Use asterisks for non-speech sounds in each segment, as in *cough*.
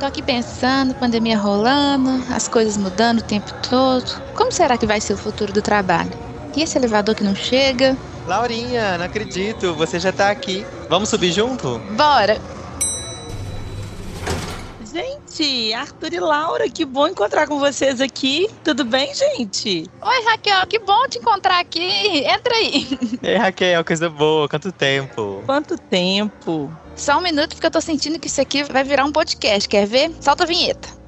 Tô aqui pensando, pandemia rolando, as coisas mudando o tempo todo. Como será que vai ser o futuro do trabalho? E esse elevador que não chega? Laurinha, não acredito, você já tá aqui. Vamos subir junto? Bora! Gente, Arthur e Laura, que bom encontrar com vocês aqui. Tudo bem, gente? Oi, Raquel, que bom te encontrar aqui. Entra aí. Ei, Raquel, coisa boa, quanto tempo? Quanto tempo? Só um minuto, porque eu tô sentindo que isso aqui vai virar um podcast. Quer ver? Solta a vinheta.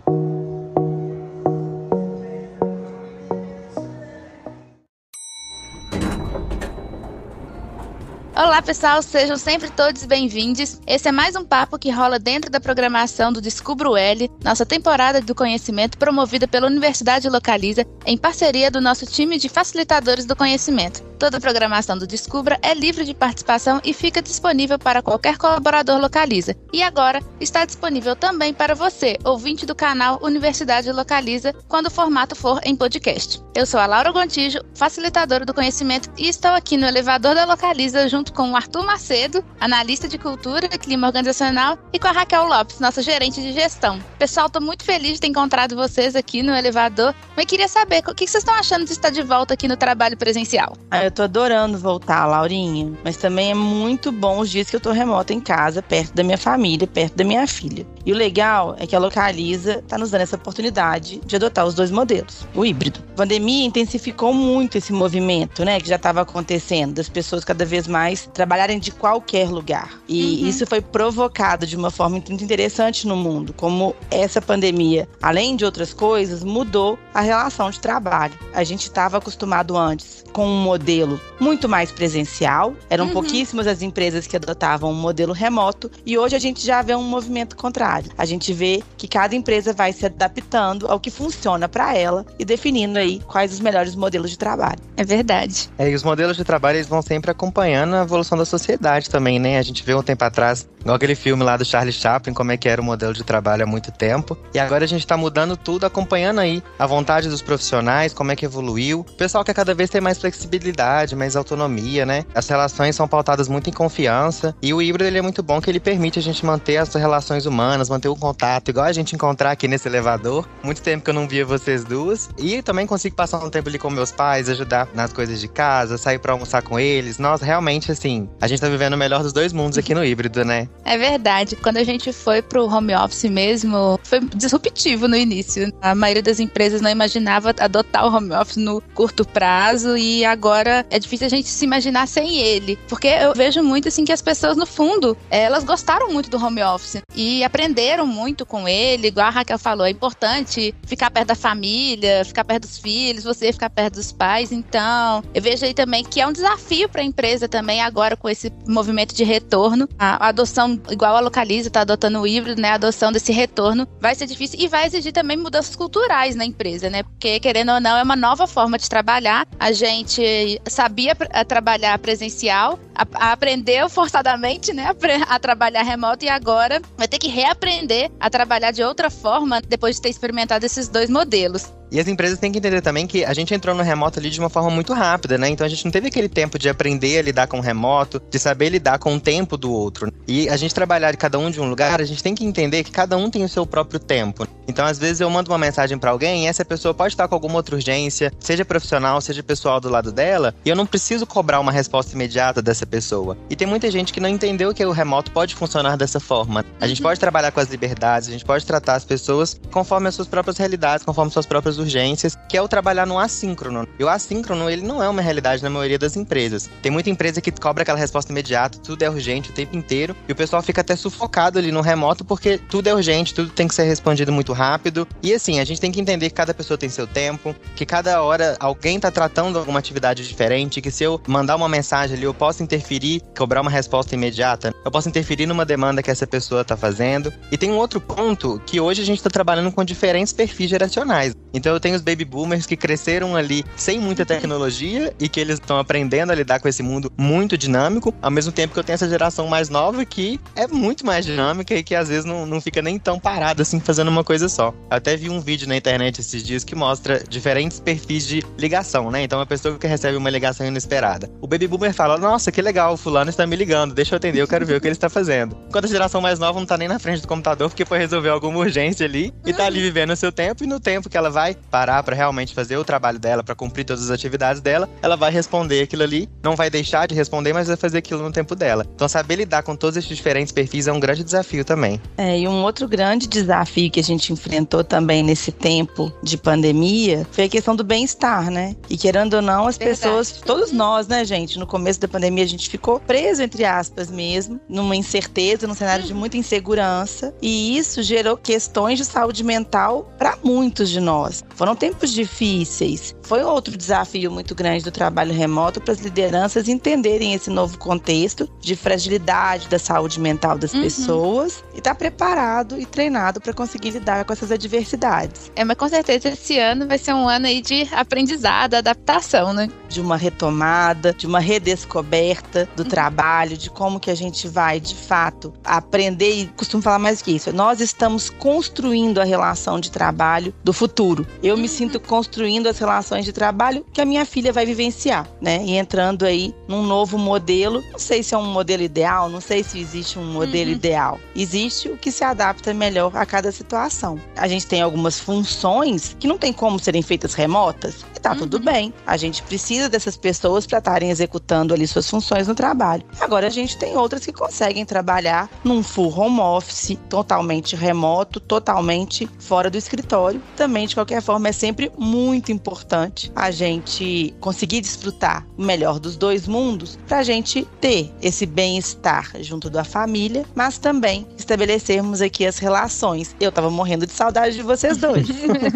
Olá, pessoal, sejam sempre todos bem-vindos. Esse é mais um papo que rola dentro da programação do Descubro L, nossa temporada do conhecimento promovida pela Universidade Localiza em parceria do nosso time de facilitadores do conhecimento. Toda a programação do Descubra é livre de participação e fica disponível para qualquer colaborador Localiza. E agora está disponível também para você, ouvinte do canal Universidade Localiza, quando o formato for em podcast. Eu sou a Laura Gontijo, facilitadora do conhecimento, e estou aqui no elevador da Localiza junto com o Arthur Macedo, analista de cultura e clima organizacional, e com a Raquel Lopes, nossa gerente de gestão. Pessoal, estou muito feliz de ter encontrado vocês aqui no elevador, mas queria saber o que vocês estão achando de estar de volta aqui no trabalho presencial. Ah, eu tô adorando voltar, Laurinha, mas também é muito bom os dias que eu tô remota em casa, perto da minha família, perto da minha filha. E o legal é que a Localiza está nos dando essa oportunidade de adotar os dois modelos, o híbrido. A pandemia intensificou muito esse movimento, né, que já estava acontecendo, das pessoas cada vez mais trabalharem de qualquer lugar. E uhum. isso foi provocado de uma forma muito interessante no mundo, como essa pandemia, além de outras coisas, mudou a relação de trabalho. A gente estava acostumado antes com um modelo muito mais presencial, eram uhum. pouquíssimas as empresas que adotavam um modelo remoto, e hoje a gente já vê um movimento contrário. A gente vê que cada empresa vai se adaptando ao que funciona para ela e definindo aí quais os melhores modelos de trabalho. É verdade. É, e os modelos de trabalho eles vão sempre acompanhando a evolução da sociedade também, né? A gente vê um tempo atrás, igual aquele filme lá do Charlie Chaplin, como é que era o modelo de trabalho há muito tempo. E agora a gente tá mudando tudo, acompanhando aí a vontade dos profissionais, como é que evoluiu. O pessoal quer cada vez ter mais flexibilidade, mais autonomia, né? As relações são pautadas muito em confiança. E o híbrido ele é muito bom que ele permite a gente manter as relações humanas, manter o contato, igual a gente encontrar aqui nesse elevador. Muito tempo que eu não via vocês duas. E também consigo passar um tempo ali com meus pais, ajudar nas coisas de casa, sair para almoçar com eles. Nossa, realmente, assim, a gente tá vivendo o melhor dos dois mundos aqui no híbrido, né? *laughs* É verdade. Quando a gente foi pro home office mesmo, foi disruptivo no início. A maioria das empresas não imaginava adotar o home office no curto prazo e agora é difícil a gente se imaginar sem ele. Porque eu vejo muito, assim, que as pessoas, no fundo, elas gostaram muito do home office e aprenderam muito com ele. Igual a Raquel falou, é importante ficar perto da família, ficar perto dos filhos, você ficar perto dos pais. Então, eu vejo aí também que é um desafio para a empresa também agora com esse movimento de retorno. A adoção, igual a Localiza está adotando o híbrido, né? A adoção desse retorno vai ser difícil e vai exigir também mudanças culturais na empresa, né? Porque, querendo ou não, é uma nova forma de trabalhar. A gente sabia trabalhar presencial, a, aprendeu forçadamente, né? A, a trabalhar remoto e agora vai ter que reaprender a trabalhar de outra forma depois de ter experimentado esses dois modelos. E as empresas têm que entender também que a gente entrou no remoto ali de uma forma muito rápida, né? Então a gente não teve aquele tempo de aprender a lidar com o remoto, de saber lidar com o tempo do outro. E a gente trabalhar de cada um de um lugar, a gente tem que entender que cada um tem o seu próprio tempo. Então, às vezes, eu mando uma mensagem para alguém e essa pessoa pode estar com alguma outra urgência, seja profissional, seja pessoal do lado dela, e eu não preciso cobrar uma resposta imediata dessa pessoa. E tem muita gente que não entendeu que o remoto pode funcionar dessa forma. A gente uhum. pode trabalhar com as liberdades, a gente pode tratar as pessoas conforme as suas próprias realidades, conforme suas próprias urgências, que é o trabalhar no assíncrono. E o assíncrono, ele não é uma realidade na maioria das empresas. Tem muita empresa que cobra aquela resposta imediata, tudo é urgente o tempo inteiro, e o pessoal fica até sufocado ali no remoto porque tudo é urgente, tudo tem que ser respondido muito rápido. E assim, a gente tem que entender que cada pessoa tem seu tempo, que cada hora alguém tá tratando alguma atividade diferente, que se eu mandar uma mensagem ali, eu posso interferir, cobrar uma resposta imediata, eu posso interferir numa demanda que essa pessoa tá fazendo. E tem um outro ponto que hoje a gente tá trabalhando com diferentes perfis geracionais. Então eu tenho os baby boomers que cresceram ali sem muita tecnologia e que eles estão aprendendo a lidar com esse mundo muito dinâmico, ao mesmo tempo que eu tenho essa geração mais nova que é muito mais dinâmica e que às vezes não, não fica nem tão parada assim fazendo uma coisa coisa só. Eu até vi um vídeo na internet esses dias que mostra diferentes perfis de ligação, né? Então, uma pessoa que recebe uma ligação inesperada. O baby boomer fala: Nossa, que legal, o fulano está me ligando, deixa eu atender, eu quero ver o que ele está fazendo. Enquanto a geração mais nova não tá nem na frente do computador porque foi resolver alguma urgência ali e tá ali vivendo o seu tempo e no tempo que ela vai parar para realmente fazer o trabalho dela, para cumprir todas as atividades dela, ela vai responder aquilo ali, não vai deixar de responder, mas vai fazer aquilo no tempo dela. Então, saber lidar com todos esses diferentes perfis é um grande desafio também. É, e um outro grande desafio que a gente enfrentou também nesse tempo de pandemia foi a questão do bem-estar, né? E querendo ou não, as Verdade. pessoas, todos nós, né, gente, no começo da pandemia a gente ficou preso, entre aspas mesmo, numa incerteza, num cenário de muita insegurança. E isso gerou questões de saúde mental para muitos de nós. Foram tempos difíceis. Foi outro desafio muito grande do trabalho remoto para as lideranças entenderem esse novo contexto de fragilidade da saúde mental das uhum. pessoas e estar tá preparado e treinado para conseguir lidar com essas adversidades. É, mas com certeza esse ano vai ser um ano aí de aprendizado, adaptação, né? De uma retomada, de uma redescoberta do uhum. trabalho, de como que a gente vai, de fato, aprender e costumo falar mais que isso. Nós estamos construindo a relação de trabalho do futuro. Eu uhum. me sinto construindo as relações de trabalho que a minha filha vai vivenciar, né? E entrando aí num novo modelo. Não sei se é um modelo ideal, não sei se existe um modelo uhum. ideal. Existe o que se adapta melhor a cada situação. A gente tem algumas funções que não tem como serem feitas remotas e tá uhum. tudo bem. A gente precisa dessas pessoas para estarem executando ali suas funções no trabalho. Agora a gente tem outras que conseguem trabalhar num full home office, totalmente remoto, totalmente fora do escritório. Também de qualquer forma é sempre muito importante a gente conseguir desfrutar o melhor dos dois mundos para a gente ter esse bem-estar junto da família, mas também estabelecermos aqui as relações. Eu tava morrendo de saudade de vocês dois.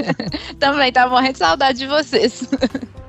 *laughs* também tava morrendo de saudade de vocês. *laughs*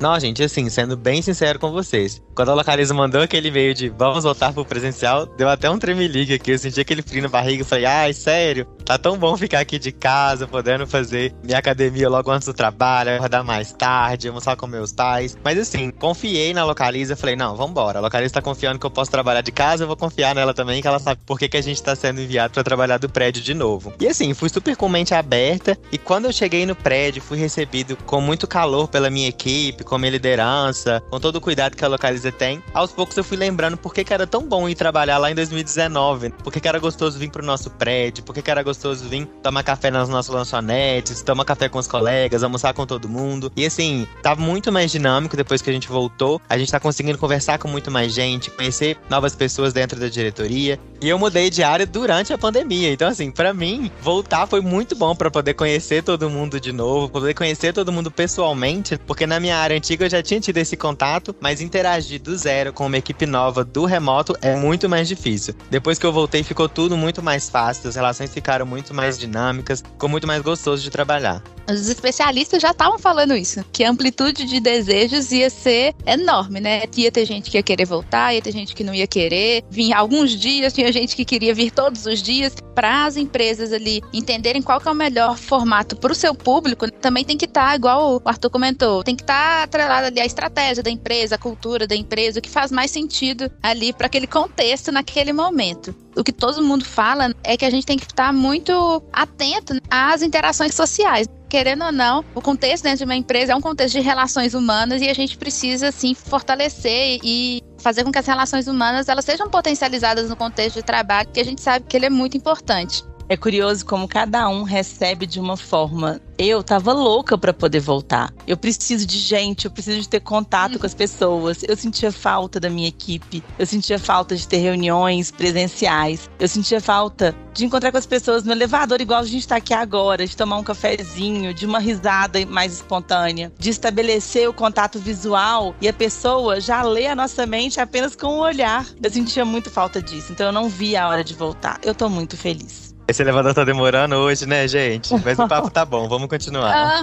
Não, gente, assim, sendo bem sincero com vocês, quando a Localiza mandou aquele e-mail de vamos voltar pro presencial, deu até um tremelique aqui. Eu senti aquele frio na barriga e falei, ai, sério, tá tão bom ficar aqui de casa, podendo fazer minha academia logo antes do trabalho, acordar mais tarde, almoçar com meus pais. Mas assim, confiei na Localiza, falei, não, vambora. A Localiza tá confiando que eu posso trabalhar de casa, eu vou confiar nela também, que ela sabe por que, que a gente tá sendo enviado para trabalhar do prédio de novo. E assim, fui super com mente aberta, e quando eu cheguei no prédio, fui recebido com muito calor pela minha equipe, com minha liderança, com todo o cuidado que a Localiza tem, aos poucos eu fui lembrando por que, que era tão bom ir trabalhar lá em 2019, por que, que era gostoso vir pro nosso prédio, por que, que era gostoso vir tomar café nas nossas lanchonetes, tomar café com os colegas, almoçar com todo mundo. E assim, tá muito mais dinâmico depois que a gente voltou. A gente tá conseguindo conversar com muito mais gente, conhecer novas pessoas dentro da diretoria. E eu mudei de área durante a pandemia. Então, assim, para mim, voltar foi muito bom para poder conhecer todo mundo de novo, poder conhecer todo mundo pessoalmente, porque na minha área antiga eu já tinha tido esse contato, mas interagir do zero com uma equipe nova do remoto é muito mais difícil. Depois que eu voltei, ficou tudo muito mais fácil, as relações ficaram muito mais dinâmicas, ficou muito mais gostoso de trabalhar. Os especialistas já estavam falando isso, que a amplitude de desejos ia ser enorme, né? Ia ter gente que ia querer voltar, ia ter gente que não ia querer. Vinha alguns dias, tinha gente que queria vir todos os dias. Para as empresas ali entenderem qual que é o melhor formato para o seu público, também tem que estar, tá, igual o Arthur comentou, tem que estar tá atrelado ali a estratégia da empresa, a cultura da empresa, o que faz mais sentido ali para aquele contexto naquele momento. O que todo mundo fala é que a gente tem que estar muito atento às interações sociais querendo ou não, o contexto dentro de uma empresa é um contexto de relações humanas e a gente precisa, assim, fortalecer e fazer com que as relações humanas elas sejam potencializadas no contexto de trabalho, que a gente sabe que ele é muito importante. É curioso como cada um recebe de uma forma. Eu tava louca para poder voltar. Eu preciso de gente, eu preciso de ter contato com as pessoas. Eu sentia falta da minha equipe, eu sentia falta de ter reuniões presenciais, eu sentia falta de encontrar com as pessoas no elevador, igual a gente tá aqui agora, de tomar um cafezinho, de uma risada mais espontânea, de estabelecer o contato visual e a pessoa já lê a nossa mente apenas com o olhar. Eu sentia muito falta disso, então eu não vi a hora de voltar. Eu tô muito feliz. Esse elevador tá demorando hoje, né, gente? Mas o papo tá bom, vamos continuar. *laughs*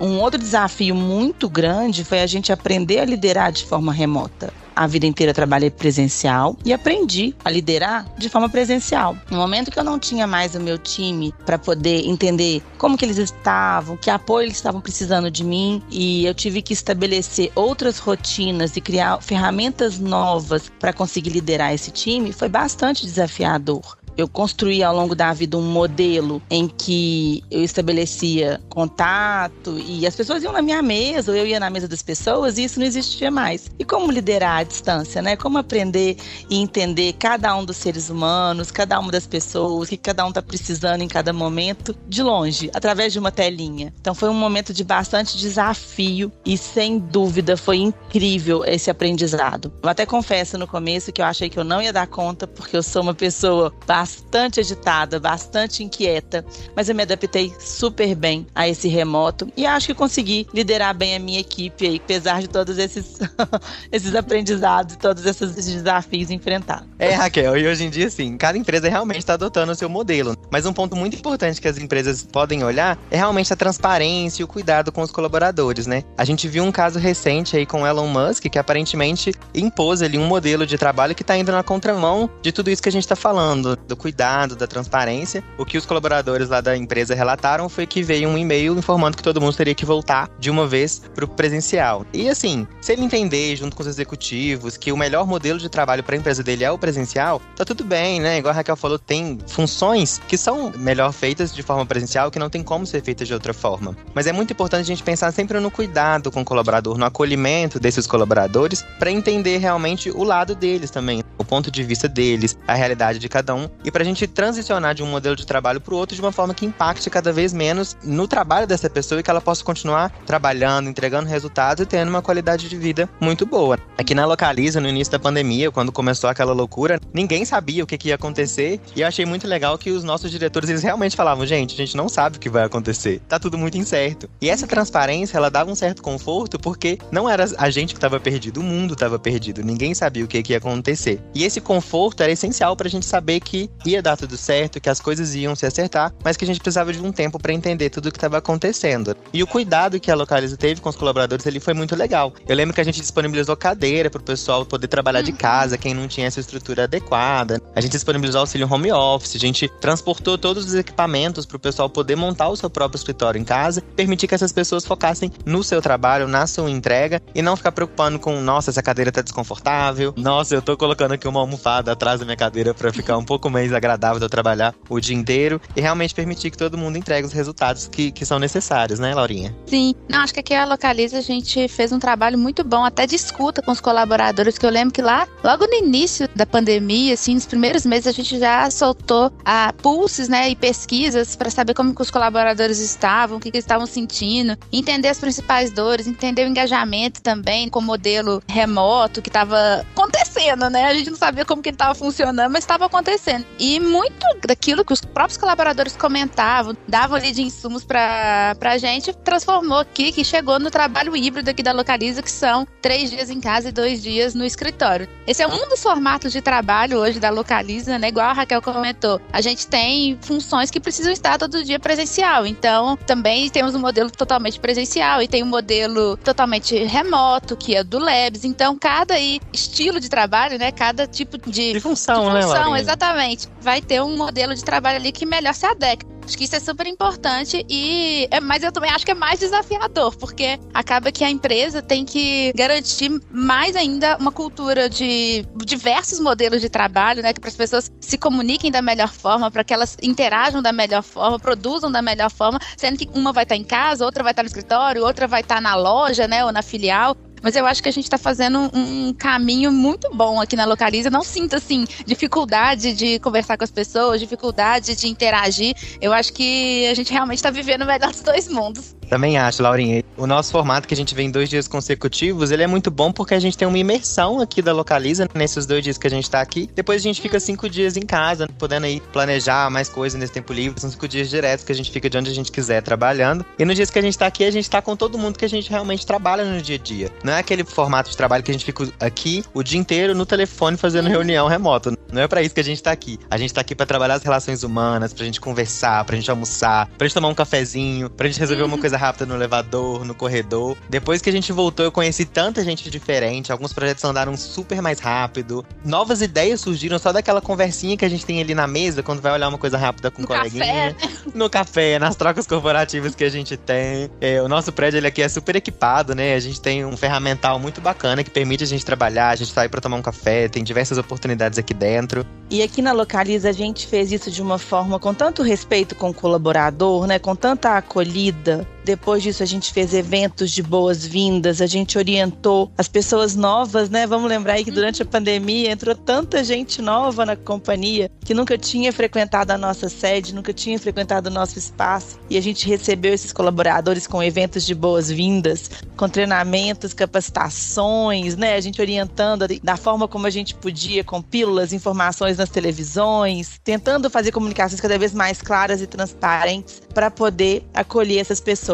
um outro desafio muito grande foi a gente aprender a liderar de forma remota a vida inteira trabalhei presencial e aprendi a liderar de forma presencial. No momento que eu não tinha mais o meu time para poder entender como que eles estavam, que apoio eles estavam precisando de mim e eu tive que estabelecer outras rotinas e criar ferramentas novas para conseguir liderar esse time, foi bastante desafiador eu construí ao longo da vida um modelo em que eu estabelecia contato e as pessoas iam na minha mesa, ou eu ia na mesa das pessoas, e isso não existia mais. E como liderar à distância, né? Como aprender e entender cada um dos seres humanos, cada uma das pessoas, o que cada um está precisando em cada momento, de longe, através de uma telinha. Então foi um momento de bastante desafio e sem dúvida foi incrível esse aprendizado. Eu até confesso no começo que eu achei que eu não ia dar conta, porque eu sou uma pessoa bastante bastante agitada, bastante inquieta, mas eu me adaptei super bem a esse remoto e acho que consegui liderar bem a minha equipe aí, apesar de todos esses, *laughs* esses aprendizados, todos esses desafios enfrentados. É, Raquel, e hoje em dia, sim, cada empresa realmente está adotando o seu modelo. Mas um ponto muito importante que as empresas podem olhar é realmente a transparência e o cuidado com os colaboradores, né? A gente viu um caso recente aí com Elon Musk que aparentemente impôs ali um modelo de trabalho que está indo na contramão de tudo isso que a gente está falando, do cuidado, da transparência. O que os colaboradores lá da empresa relataram foi que veio um e-mail informando que todo mundo teria que voltar de uma vez para o presencial. E assim, se ele entender junto com os executivos que o melhor modelo de trabalho para a empresa dele é o presencial, tá tudo bem, né? Igual a Raquel falou, tem funções que são melhor feitas de forma presencial que não tem como ser feitas de outra forma. Mas é muito importante a gente pensar sempre no cuidado com o colaborador, no acolhimento desses colaboradores, para entender realmente o lado deles também, o ponto de vista deles, a realidade de cada um e para a gente transicionar de um modelo de trabalho para o outro de uma forma que impacte cada vez menos no trabalho dessa pessoa e que ela possa continuar trabalhando, entregando resultados e tendo uma qualidade de vida muito boa. Aqui na Localiza, no início da pandemia, quando começou aquela loucura, ninguém sabia o que, que ia acontecer e eu achei muito legal que os nossos diretores eles realmente falavam: gente, a gente não sabe o que vai acontecer, tá tudo muito incerto. E essa transparência ela dava um certo conforto porque não era a gente que estava perdido, o mundo estava perdido, ninguém sabia o que, que ia acontecer. E esse conforto era essencial para a gente saber que ia dar tudo certo, que as coisas iam se acertar, mas que a gente precisava de um tempo para entender tudo o que estava acontecendo. E o cuidado que a Localiza teve com os colaboradores ali foi muito legal. Eu lembro que a gente disponibilizou cadeira para o pessoal poder trabalhar de uhum. casa, quem não tinha essa estrutura adequada. A gente disponibilizou auxílio home office, a gente transportou todos os equipamentos para o pessoal poder montar o seu próprio escritório em casa, permitir que essas pessoas focassem no seu trabalho, na sua entrega e não ficar preocupando com, nossa, essa cadeira tá desconfortável, nossa, eu tô colocando aqui uma almofada atrás da minha cadeira para ficar um pouco mais agradável de eu trabalhar o dia inteiro e realmente permitir que todo mundo entregue os resultados que, que são necessários, né, Laurinha? Sim. Não, acho que aqui a Localiza a gente fez um trabalho muito bom, até de escuta com os colaboradores, que eu lembro que lá, logo no início da pandemia, assim, nos primeiros meses, a gente já soltou a pulses, né, e pesquisas para saber como que os colaboradores estavam, o que, que eles estavam sentindo, entender as principais dores, entender o engajamento também com o modelo remoto que estava acontecendo, né? A gente não sabia como que ele estava funcionando, mas estava acontecendo. E muito daquilo que os próprios colaboradores comentavam, davam ali de insumos para a gente, transformou aqui, que chegou no trabalho híbrido aqui da Localiza, que são três dias em casa e dois dias no escritório. Esse é um dos formatos de trabalho hoje da Localiza, né? Igual a Raquel comentou. A gente tem funções que precisam estar todo dia presencial. Então, também temos um modelo totalmente presencial e tem um modelo totalmente remoto, que é do Labs. Então, cada aí, estilo de trabalho, né? Cada tipo de, de função, de função né, exatamente. Vai ter um modelo de trabalho ali que melhor se adequa. Acho que isso é super importante e é, mas eu também acho que é mais desafiador, porque acaba que a empresa tem que garantir mais ainda uma cultura de diversos modelos de trabalho, né, que para as pessoas se comuniquem da melhor forma, para que elas interajam da melhor forma, produzam da melhor forma, sendo que uma vai estar em casa, outra vai estar no escritório, outra vai estar na loja, né, ou na filial. Mas eu acho que a gente está fazendo um caminho muito bom aqui na Localiza. Não sinto, assim, dificuldade de conversar com as pessoas, dificuldade de interagir. Eu acho que a gente realmente está vivendo o melhor dos dois mundos. Também acho, Laurinha. O nosso formato que a gente vem dois dias consecutivos, ele é muito bom porque a gente tem uma imersão aqui da Localiza nesses dois dias que a gente está aqui. Depois a gente fica cinco dias em casa, podendo aí planejar mais coisas nesse tempo livre. São cinco dias diretos que a gente fica de onde a gente quiser trabalhando. E nos dias que a gente está aqui, a gente está com todo mundo que a gente realmente trabalha no dia a dia. Não é aquele formato de trabalho que a gente fica aqui o dia inteiro no telefone fazendo reunião remota. Não é para isso que a gente está aqui. A gente está aqui para trabalhar as relações humanas, pra gente conversar, pra gente almoçar, pra gente tomar um cafezinho, pra gente resolver uma coisa rápida no elevador, no corredor. Depois que a gente voltou, eu conheci tanta gente diferente. Alguns projetos andaram super mais rápido. Novas ideias surgiram só daquela conversinha que a gente tem ali na mesa, quando vai olhar uma coisa rápida com no um coleguinha. Café. No café, nas trocas corporativas que a gente tem. É, o nosso prédio ele aqui é super equipado, né? A gente tem um ferramental muito bacana que permite a gente trabalhar, a gente sair para tomar um café, tem diversas oportunidades aqui dentro. E aqui na Localiza a gente fez isso de uma forma com tanto respeito com o colaborador, né? Com tanta acolhida. Depois disso a gente fez eventos de boas-vindas, a gente orientou as pessoas novas, né? Vamos lembrar aí que durante a pandemia entrou tanta gente nova na companhia que nunca tinha frequentado a nossa sede, nunca tinha frequentado o nosso espaço. E a gente recebeu esses colaboradores com eventos de boas-vindas, com treinamentos, capacitações, né? A gente orientando da forma como a gente podia, com pílulas, informações nas televisões, tentando fazer comunicações cada vez mais claras e transparentes para poder acolher essas pessoas.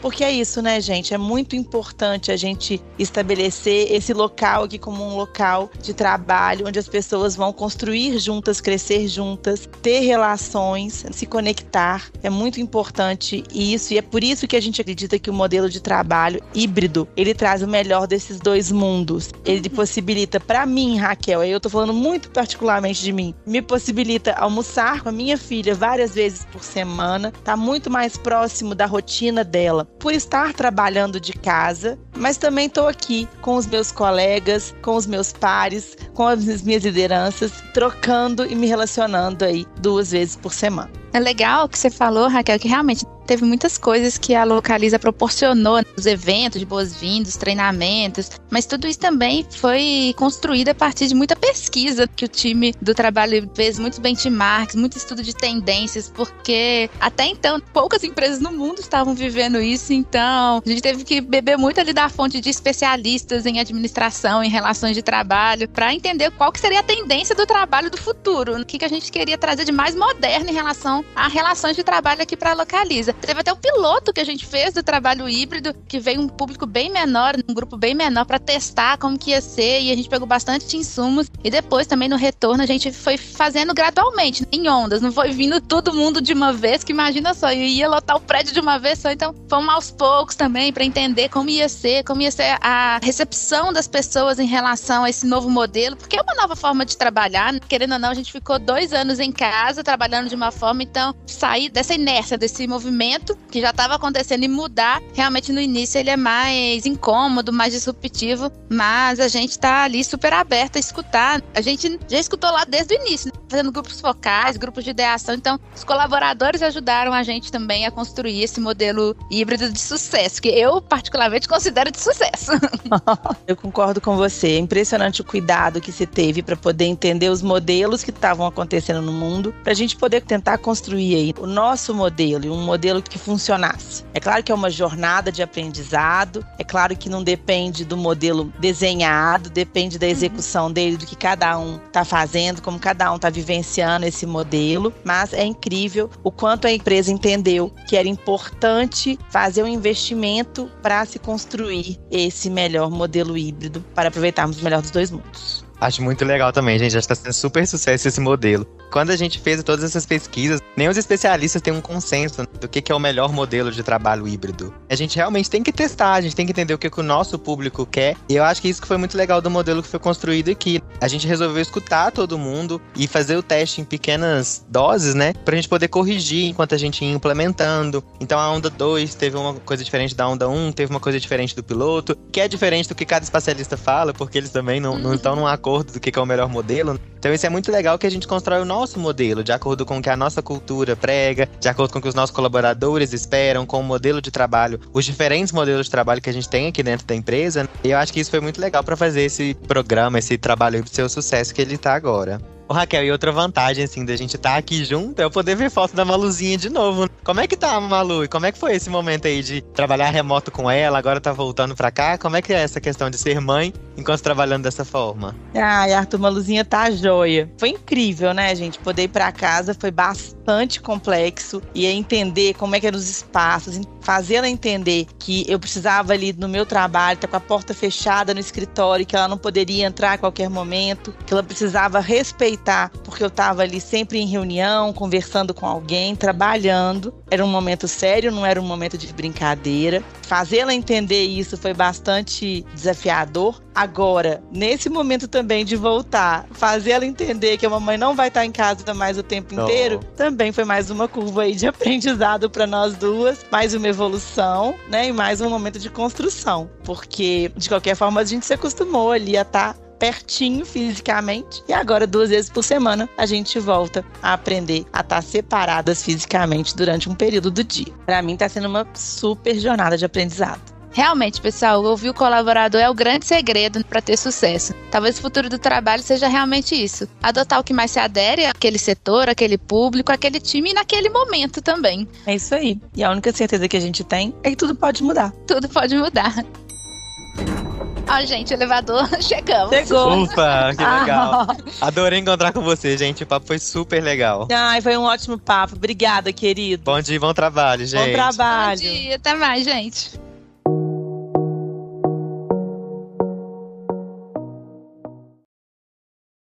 Porque é isso, né, gente? É muito importante a gente estabelecer esse local aqui como um local de trabalho onde as pessoas vão construir juntas, crescer juntas, ter relações, se conectar. É muito importante isso e é por isso que a gente acredita que o modelo de trabalho híbrido, ele traz o melhor desses dois mundos. Ele possibilita para mim, Raquel, eu tô falando muito particularmente de mim, me possibilita almoçar com a minha filha várias vezes por semana, tá muito mais próximo da rotina dela, por estar trabalhando de casa, mas também estou aqui com os meus colegas, com os meus pares, com as minhas lideranças, trocando e me relacionando aí duas vezes por semana. É legal que você falou, Raquel, que realmente teve muitas coisas que a Localiza proporcionou, os eventos de boas-vindas, treinamentos, mas tudo isso também foi construído a partir de muita pesquisa que o time do trabalho fez, muitos benchmarks, muito estudo de tendências, porque até então poucas empresas no mundo estavam vivendo isso, então a gente teve que beber muito ali da fonte de especialistas em administração, em relações de trabalho, para entender qual que seria a tendência do trabalho do futuro, o que, que a gente queria trazer de mais moderno em relação a relações de trabalho aqui para Localiza. Teve até o piloto que a gente fez do trabalho híbrido, que veio um público bem menor, um grupo bem menor, para testar como que ia ser, e a gente pegou bastante insumos. E depois, também no retorno, a gente foi fazendo gradualmente, em ondas, não foi vindo todo mundo de uma vez, que imagina só, eu ia lotar o prédio de uma vez só, então fomos aos poucos também para entender como ia ser, como ia ser a recepção das pessoas em relação a esse novo modelo, porque é uma nova forma de trabalhar, querendo ou não, a gente ficou dois anos em casa trabalhando de uma forma, então sair dessa inércia, desse movimento que já estava acontecendo e mudar, realmente no início ele é mais incômodo, mais disruptivo, mas a gente está ali super aberto a escutar. A gente já escutou lá desde o início, né? fazendo grupos focais, grupos de ideação, então os colaboradores ajudaram a gente também a construir esse modelo híbrido de sucesso, que eu particularmente considero de sucesso. *laughs* eu concordo com você, é impressionante o cuidado que se teve para poder entender os modelos que estavam acontecendo no mundo, para a gente poder tentar construir aí o nosso modelo, e um modelo que funcionasse. É claro que é uma jornada de aprendizado, é claro que não depende do modelo desenhado, depende da execução dele, do que cada um está fazendo, como cada um está vivenciando esse modelo, mas é incrível o quanto a empresa entendeu que era importante fazer um investimento para se construir esse melhor modelo híbrido para aproveitarmos o melhor dos dois mundos. Acho muito legal também, gente. Acho que está sendo super sucesso esse modelo. Quando a gente fez todas essas pesquisas, nem os especialistas têm um consenso do que, que é o melhor modelo de trabalho híbrido. A gente realmente tem que testar, a gente tem que entender o que, que o nosso público quer. E eu acho que isso que foi muito legal do modelo que foi construído aqui. A gente resolveu escutar todo mundo e fazer o teste em pequenas doses, né? Pra gente poder corrigir enquanto a gente ia implementando. Então a onda 2 teve uma coisa diferente da onda 1, um, teve uma coisa diferente do piloto, que é diferente do que cada especialista fala, porque eles também não, não estão num acordo acordo do que é o melhor modelo. Então isso é muito legal que a gente constrói o nosso modelo, de acordo com o que a nossa cultura prega, de acordo com o que os nossos colaboradores esperam, com o modelo de trabalho, os diferentes modelos de trabalho que a gente tem aqui dentro da empresa. E eu acho que isso foi muito legal para fazer esse programa, esse trabalho ser o sucesso que ele está agora. Ô, Raquel, e outra vantagem, assim, da gente estar tá aqui junto é eu poder ver foto da Maluzinha de novo. Como é que tá, Malu? E como é que foi esse momento aí de trabalhar remoto com ela, agora tá voltando pra cá? Como é que é essa questão de ser mãe enquanto trabalhando dessa forma? Ai, Arthur, Maluzinha tá joia. Foi incrível, né, gente? Poder ir pra casa foi bastante complexo e entender como é que eram os espaços, fazer ela entender que eu precisava ali no meu trabalho, tá com a porta fechada no escritório, que ela não poderia entrar a qualquer momento, que ela precisava respeitar porque eu estava ali sempre em reunião, conversando com alguém, trabalhando. Era um momento sério, não era um momento de brincadeira. Fazê-la entender isso foi bastante desafiador. Agora, nesse momento também de voltar, fazer ela entender que a mamãe não vai estar em casa mais o tempo Não. inteiro, também foi mais uma curva aí de *laughs* aprendizado para nós duas, mais uma evolução, né? E mais um momento de construção. Porque, de qualquer forma, a gente se acostumou ali a estar pertinho fisicamente e agora duas vezes por semana a gente volta a aprender a estar separadas fisicamente durante um período do dia. Para mim tá sendo uma super jornada de aprendizado. Realmente, pessoal, ouvir o colaborador é o grande segredo para ter sucesso. Talvez o futuro do trabalho seja realmente isso: adotar o que mais se adere àquele setor, àquele público, àquele time e naquele momento também. É isso aí. E a única certeza que a gente tem é que tudo pode mudar. Tudo pode mudar. Ó, gente, elevador, *laughs* chegamos. Chegou. Ufa, que legal. Ah, Adorei encontrar com você, gente. O papo foi super legal. Ai, foi um ótimo papo. Obrigada, querido. Bom dia e bom trabalho, gente. Bom bom trabalho. dia, até mais, gente.